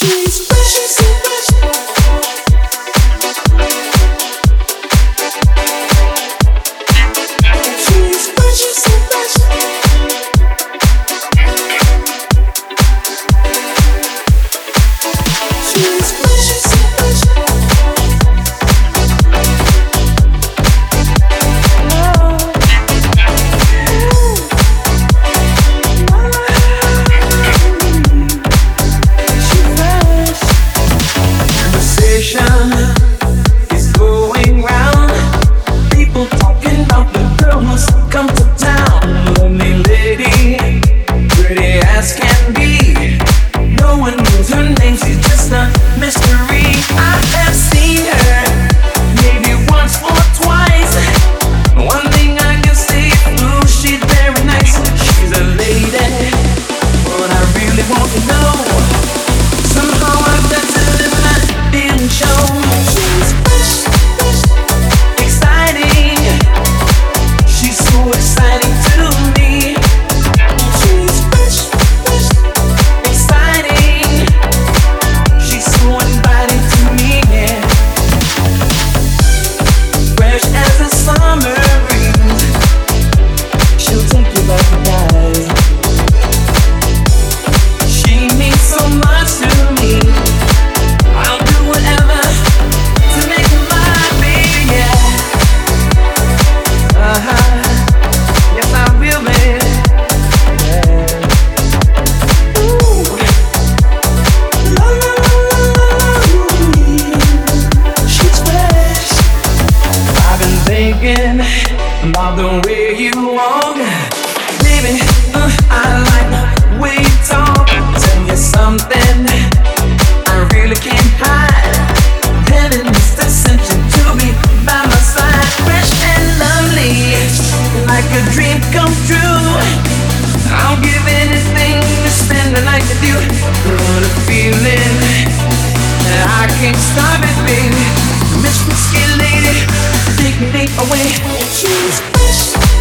She's precious, so precious. again about the way you walk. Baby, uh, I like the way you talk. Tell you something I really can't hide. Heaven is the decision to be by my side. Fresh and lovely, like a dream come true. I'll give anything to spend the night with you. What a feeling. I can't stop it, baby. Miss Whiskey Lady me away. Choose us.